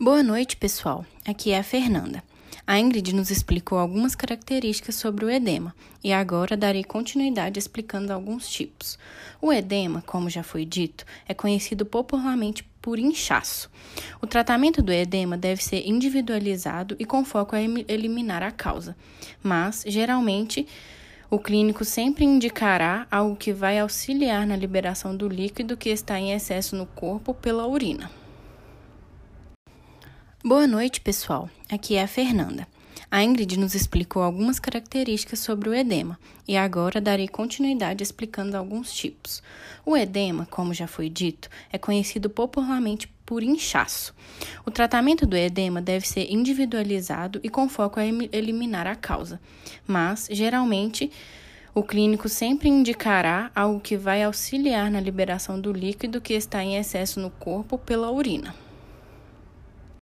Boa noite, pessoal. Aqui é a Fernanda. A Ingrid nos explicou algumas características sobre o edema e agora darei continuidade explicando alguns tipos. O edema, como já foi dito, é conhecido popularmente por inchaço. O tratamento do edema deve ser individualizado e com foco a eliminar a causa, mas, geralmente, o clínico sempre indicará algo que vai auxiliar na liberação do líquido que está em excesso no corpo pela urina. Boa noite, pessoal. Aqui é a Fernanda. A Ingrid nos explicou algumas características sobre o edema e agora darei continuidade explicando alguns tipos. O edema, como já foi dito, é conhecido popularmente por inchaço. O tratamento do edema deve ser individualizado e com foco a eliminar a causa, mas, geralmente, o clínico sempre indicará algo que vai auxiliar na liberação do líquido que está em excesso no corpo pela urina.